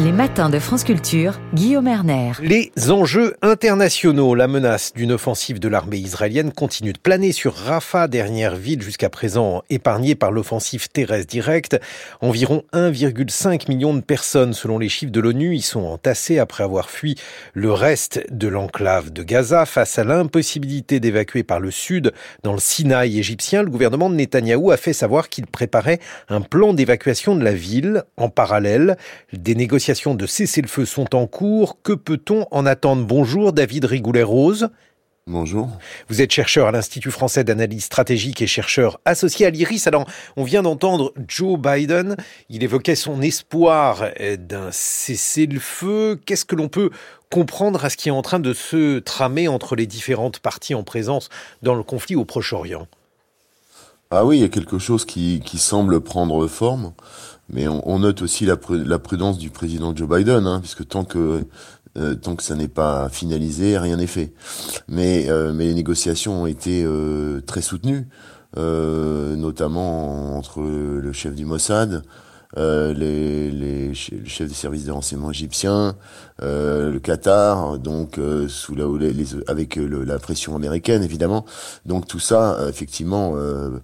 Les matins de France Culture, Guillaume Erner. Les enjeux internationaux, la menace d'une offensive de l'armée israélienne continue de planer sur Rafah, dernière ville jusqu'à présent épargnée par l'offensive terrestre directe. Environ 1,5 million de personnes, selon les chiffres de l'ONU, y sont entassées après avoir fui le reste de l'enclave de Gaza face à l'impossibilité d'évacuer par le sud dans le Sinaï égyptien. Le gouvernement de Netanyahou a fait savoir qu'il préparait un plan d'évacuation de la ville. En parallèle, des négociations de cessez-le-feu sont en cours. Que peut-on en attendre? Bonjour David Rigoulet-Rose. Bonjour. Vous êtes chercheur à l'Institut français d'analyse stratégique et chercheur associé à l'IRIS. Alors, on vient d'entendre Joe Biden. Il évoquait son espoir d'un cessez-le-feu. Qu'est-ce que l'on peut comprendre à ce qui est en train de se tramer entre les différentes parties en présence dans le conflit au Proche-Orient? Ah oui, il y a quelque chose qui, qui semble prendre forme. Mais on, note aussi la, prudence du président Joe Biden, hein, puisque tant que euh, tant que ça n'est pas finalisé, rien n'est fait. Mais, euh, les négociations ont été euh, très soutenues, notamment entre le chef du Mossad, euh, les, les, le chef des services de renseignement égyptien, euh, le Qatar, donc euh, sous la, les, avec le, la pression américaine évidemment. Donc tout ça euh, effectivement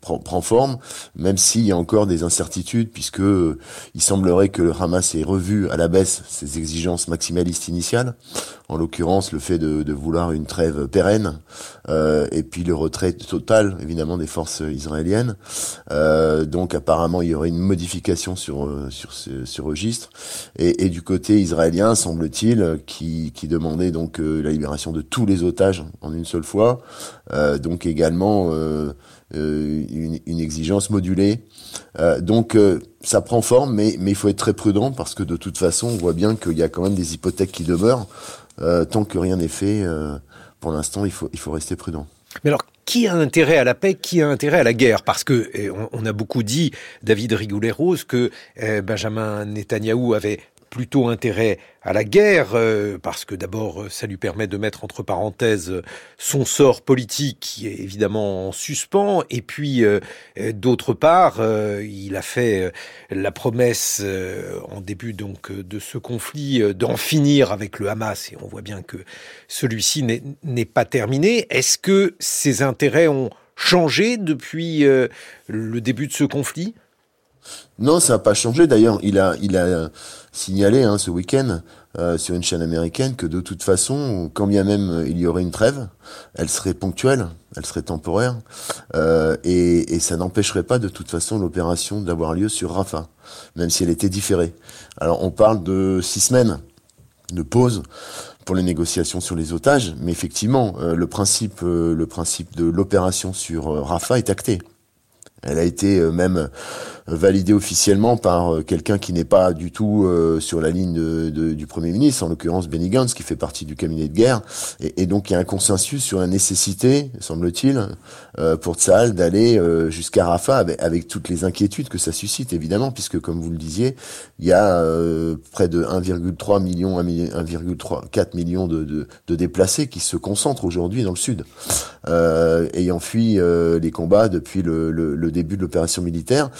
prend, prend, forme, même s'il y a encore des incertitudes, puisque il semblerait que le Hamas ait revu à la baisse ses exigences maximalistes initiales, en l'occurrence le fait de, de, vouloir une trêve pérenne, et puis le retrait total évidemment des forces israéliennes. donc apparemment il y aurait une modification euh, sur ce, registre. Et, du côté israélien, semble-t-il, qui, qui demandait donc euh, la libération de tous les otages en une seule fois, euh, donc également une, une, exigence modulée. donc ça prend forme, mais, mais il faut être très prudent parce que de toute façon, on voit bien qu'il y a quand même des hypothèques qui demeurent. tant que rien n'est fait, pour l'instant, il faut, il faut rester prudent. Mais alors, qui a intérêt à la paix, qui a intérêt à la guerre? Parce que on, a beaucoup dit, David Rigoulet-Rose, que eh, Benjamin Netanyahou avait plutôt intérêt à la guerre, euh, parce que d'abord, euh, ça lui permet de mettre entre parenthèses euh, son sort politique qui est évidemment en suspens, et puis d'autre part, il a fait la promesse en début donc de ce conflit d'en finir avec le Hamas, et on voit bien que celui-ci n'est pas terminé. Est-ce que ses intérêts ont changé depuis le début de ce conflit? Non, ça n'a pas changé. D'ailleurs, il a, il a signalé hein, ce week-end euh, sur une chaîne américaine que de toute façon, quand bien même il y aurait une trêve, elle serait ponctuelle, elle serait temporaire, euh, et, et, ça n'empêcherait pas de toute façon l'opération d'avoir lieu sur Rafah, même si elle était différée. Alors, on parle de six semaines de pause pour les négociations sur les otages, mais effectivement, euh, le principe, le principe de l'opération sur Rafah est acté. Elle a été même validé officiellement par euh, quelqu'un qui n'est pas du tout euh, sur la ligne de, du Premier ministre, en l'occurrence Benny Gantz, qui fait partie du cabinet de guerre. Et, et donc il y a un consensus sur la nécessité, semble-t-il, euh, pour Tsahal d'aller jusqu'à Rafah, avec, toutes les inquiétudes que ça suscite, évidemment, puisque comme vous le disiez, il y a près de 1,3 million, 1,4 millions de, de, de, déplacés qui se concentrent aujourd'hui dans le sud, ayant fui les combats depuis le, le, le début de l'opération militaire.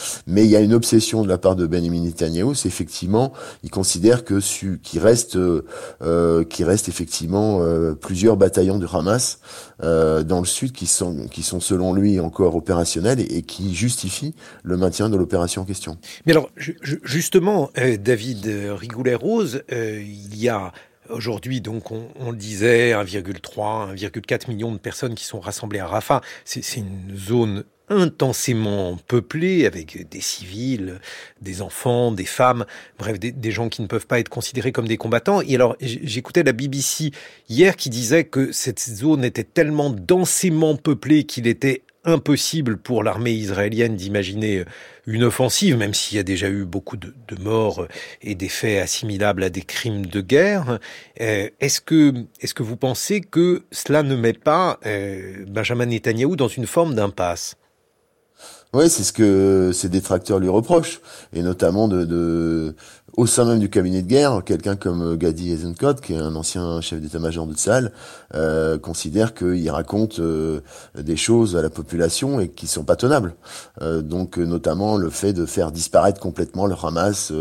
Il y a une obsession de la part de Benjamin Netanyahu, c'est effectivement, il considère que qu'il reste, euh, reste effectivement euh, plusieurs bataillons du Hamas euh, dans le sud qui sont, qui sont selon lui encore opérationnels et, qui justifient le maintien de l'opération en question. Mais alors, justement, euh, David Rigoulet-Rose, euh, il y a Aujourd'hui, donc, on, on, le disait, 1,3, 1,4 million de personnes qui sont rassemblées à Rafah. C'est une zone intensément peuplé avec des civils, des enfants, des femmes, bref, des, gens qui ne peuvent pas être considérés comme des combattants. Et alors, j'écoutais la BBC hier qui disait que cette zone était tellement densément peuplée qu'il était impossible pour l'armée israélienne d'imaginer une offensive, même s'il y a déjà eu beaucoup de, morts et des faits assimilables à des crimes de guerre. Euh, est-ce que, est-ce que vous pensez que cela ne met pas euh, Benjamin Netanyahou dans une forme d'impasse? Oui, c'est ce que ses détracteurs lui reprochent, et notamment de, de au sein même du cabinet de guerre, quelqu'un comme euh, Gadi Eisenkot, qui est un ancien chef d'état-major de Tsahal, euh, considère qu'il raconte euh, des choses à la population et qui sont pas tenables. Euh, donc notamment le fait de faire disparaître complètement le Hamas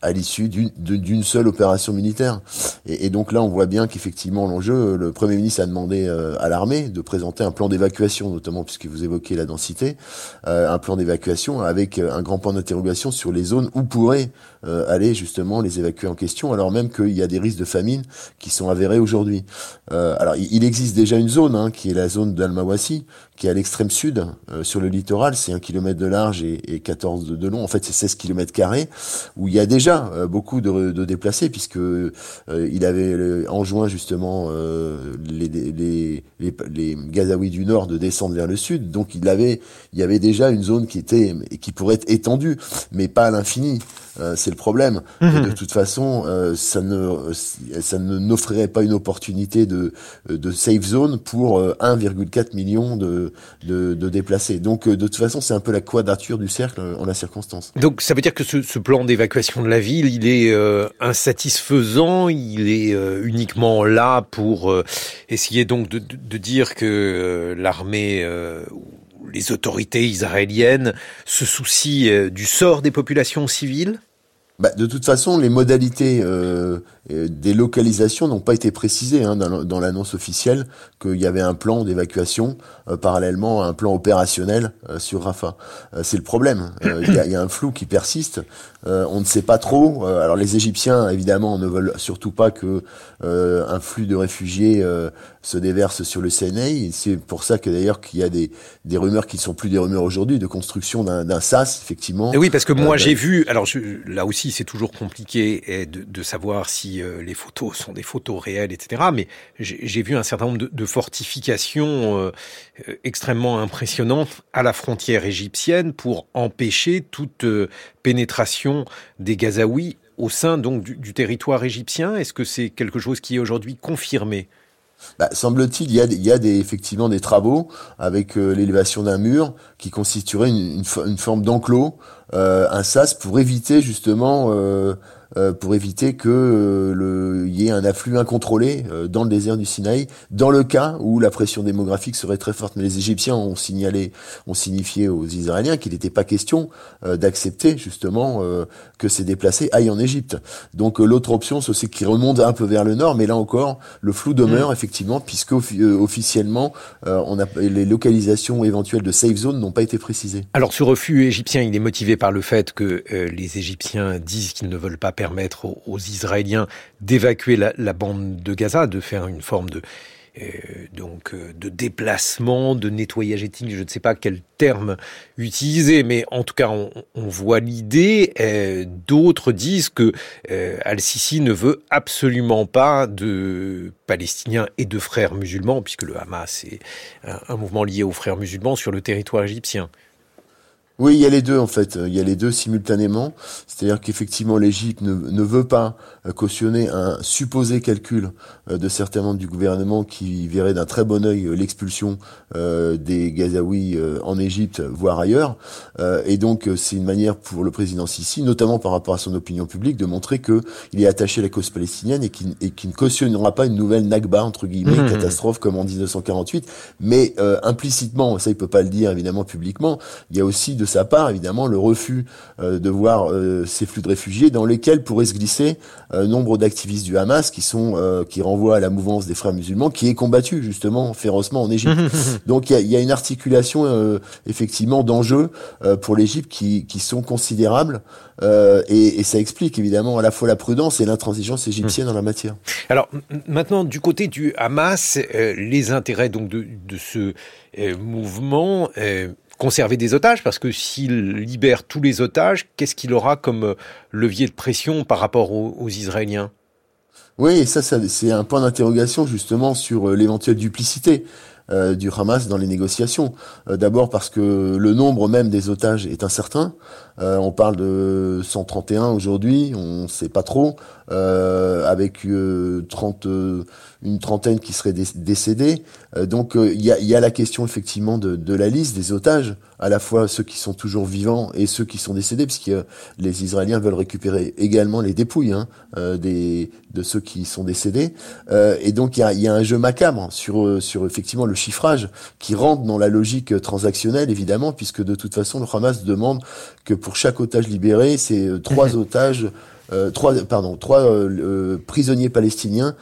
à l'issue d'une seule opération militaire. Et, et, donc là, on voit bien qu'effectivement l'enjeu, le Premier ministre a demandé à l'armée de présenter un plan d'évacuation, notamment puisque vous évoquez la densité, un plan d'évacuation avec un grand point d'interrogation sur les zones où pourraient aller justement les évacuer en question, alors même qu'il y a des risques de famine qui sont avérés aujourd'hui. Euh, alors il existe déjà une zone hein, qui est la zone d'Almawasi, qui est à l'extrême sud, euh, sur le littoral, c'est un kilomètre de large et, et 14 de, long, en fait c'est 16 kilomètres carrés, où il y a déjà euh, beaucoup de, de, déplacés, puisque euh, il avait enjoint justement les, les, les, les, Gazaouis du Nord de descendre vers le sud, donc il avait, il y avait déjà une zone qui était, qui pourrait être étendue, mais pas à l'infini. c'est le problème. Mhm. de toute façon, ça ne, ça ne n'offrirait pas une opportunité de, de safe zone pour 1,4 million de de, déplacer. Donc euh, de toute façon, c'est un peu la quadrature du cercle euh, en la circonstance. Donc ça veut dire que ce, plan d'évacuation de la ville, il est euh, insatisfaisant, il est uniquement là pour essayer donc de, de dire que l'armée les autorités israéliennes se soucient du sort des populations civiles? Bah, de toute façon, les modalités euh, des localisations n'ont pas été précisées hein, dans, l'annonce officielle qu'il y avait un plan d'évacuation euh, parallèlement à un plan opérationnel euh, sur Rafah. c'est le problème. Il y, a, un flou qui persiste. on ne sait pas trop. alors les Égyptiens, évidemment, ne veulent surtout pas que un flux de réfugiés se déverse sur le Sinaï. C'est pour ça que d'ailleurs qu'il y a des, des rumeurs qui ne sont plus des rumeurs aujourd'hui de construction d'un sas, effectivement. Et oui, parce que moi j'ai vu. Alors là aussi c'est toujours compliqué de, savoir si euh, les photos sont des photos réelles, etc. Mais j'ai vu un certain nombre de, fortifications euh, euh, extrêmement impressionnantes à la frontière égyptienne pour empêcher toute pénétration des Gazaouis au sein donc du territoire égyptien. Est-ce que c'est quelque chose qui est aujourd'hui confirmé? Bah, semble-t-il, il y a, effectivement des travaux avec l'élévation d'un mur qui constituerait une, forme d'enclos, un sas pour éviter justement euh, euh, pour éviter que euh, le y ait un afflux incontrôlé euh, dans le désert du Sinaï, dans le cas où la pression démographique serait très forte. Mais les Égyptiens ont signalé, ont signifié aux Israéliens qu'il n'était pas question d'accepter justement que ces déplacés aillent en Égypte. Donc l'autre option, c'est qu'ils remontent un peu vers le nord, mais là encore, le flou demeure mm. effectivement, puisque officiellement, on a, les localisations éventuelles de safe zone n'ont pas été précisées. Alors ce refus égyptien, il est motivé par le fait que les Égyptiens disent qu'ils ne veulent pas permettre aux, Israéliens d'évacuer la, bande de Gaza, de faire une forme de euh, donc euh, de déplacement, de nettoyage ethnique, je ne sais pas quel terme utiliser, mais en tout cas on, voit l'idée. Euh, d'autres disent que Al-Sisi ne veut absolument pas de Palestiniens et de frères musulmans, puisque le Hamas est un mouvement lié aux frères musulmans sur le territoire égyptien. Oui, il y a les deux en fait. Il y a les deux simultanément. C'est-à-dire qu'effectivement, l'Égypte ne, ne, veut pas euh, cautionner un supposé calcul euh, de certains membres du gouvernement qui verrait d'un très bon œil euh, l'expulsion des Gazaouis en Égypte, voire ailleurs. Et donc, c'est une manière pour le président Sisi, notamment par rapport à son opinion publique, de montrer que il est attaché à la cause palestinienne et qu'il ne cautionnera pas une nouvelle Nakba entre guillemets, mmh. catastrophe comme en 1948. Mais implicitement, ça il peut pas le dire évidemment publiquement, il y a aussi de sa part, évidemment, le refus euh, de voir euh, ces flux de réfugiés dans lesquels pourraient se glisser euh, nombre d'activistes du Hamas qui sont qui renvoient à la mouvance des frères musulmans, qui est combattue justement férocement en Égypte. Donc il y a, une articulation effectivement d'enjeux pour l'Égypte qui, qui sont considérables et, et, ça explique évidemment à la fois la prudence et l'intransigeance égyptienne dans la matière. Alors maintenant du côté du Hamas, les intérêts donc de, de ce mouvement conserver des otages, parce que s'il libère tous les otages, qu'est-ce qu'il aura comme euh, levier de pression par rapport aux, Israéliens? Oui, ça, ça c'est un point d'interrogation justement sur euh, l'éventuelle duplicité. Euh, du Hamas dans les négociations. D'abord parce que le nombre même des otages est incertain. on parle de 131 aujourd'hui, on ne sait pas trop, avec 30 une trentaine qui seraient décédés. donc il y a, y, a, la question effectivement de, de, la liste des otages, à la fois ceux qui sont toujours vivants et ceux qui sont décédés, puisque les Israéliens veulent récupérer également les dépouilles hein, des, de ceux qui sont décédés. et donc il y a, y a, un jeu macabre sur, sur effectivement le chiffrage qui rentre dans la logique transactionnelle évidemment, puisque de toute façon le Hamas demande que pour chaque otage libéré, c'est trois otages euh, trois, pardon, trois euh, euh, prisonniers palestiniens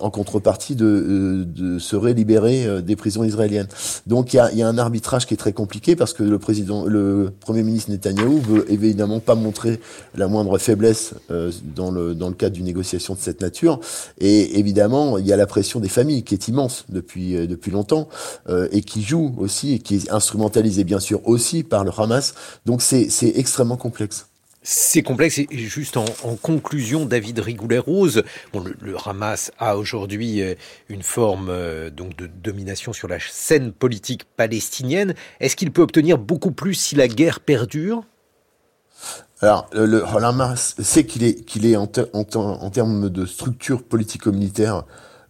en contrepartie de, de seraient libérés des prisons israéliennes. Donc il y a, y a, un arbitrage qui est très compliqué parce que le président, le premier ministre Netanyahou veut évidemment pas montrer la moindre faiblesse dans le dans le cadre d'une négociation de cette nature. Et évidemment, il y a la pression des familles qui est immense depuis depuis longtemps et qui joue aussi et qui est instrumentalisée bien sûr aussi par le Hamas. Donc c'est extrêmement complexe. C'est complexe et juste en, conclusion, David Rigoulet-Rose, bon, le, Hamas a aujourd'hui euh, une forme euh, donc de domination sur la scène politique palestinienne. Est-ce qu'il peut obtenir beaucoup plus si la guerre perdure? Alors, le, Hamas sait qu'il est, qu'il est en, en, termes de structure politico-militaire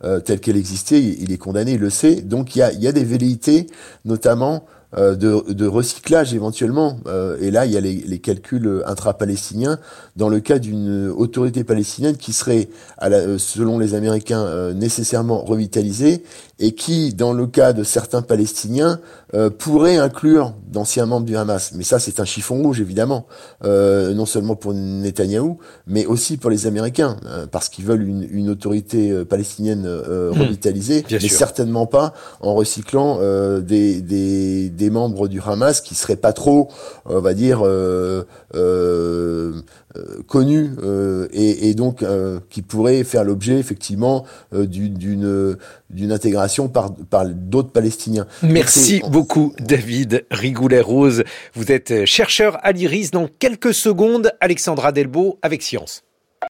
euh, telle qu'elle existait, il, est condamné, il le sait. Donc, il y a, il y a des velléités, notamment de, de, recyclage éventuellement. Euh, et là, il y a les, les calculs intra-palestiniens dans le cas d'une autorité palestinienne qui serait, à la, selon les Américains, euh, nécessairement revitalisée et qui, dans le cas de certains Palestiniens, pourrait inclure d'anciens membres du Hamas. Mais ça, c'est un chiffon rouge, évidemment, non seulement pour Netanyahou, mais aussi pour les Américains, parce qu'ils veulent une, une autorité palestinienne mmh. revitalisée, mais certainement pas en recyclant des, des des membres du Hamas qui seraient pas trop, on va dire, euh, euh, euh connus et, et, donc qui pourraient faire l'objet effectivement d'une d'une intégration par par d'autres Palestiniens. Merci beaucoup David Rigoulet-Rose. Vous êtes chercheur à l'IRIS. Dans quelques secondes, Alexandra Delbo avec Science.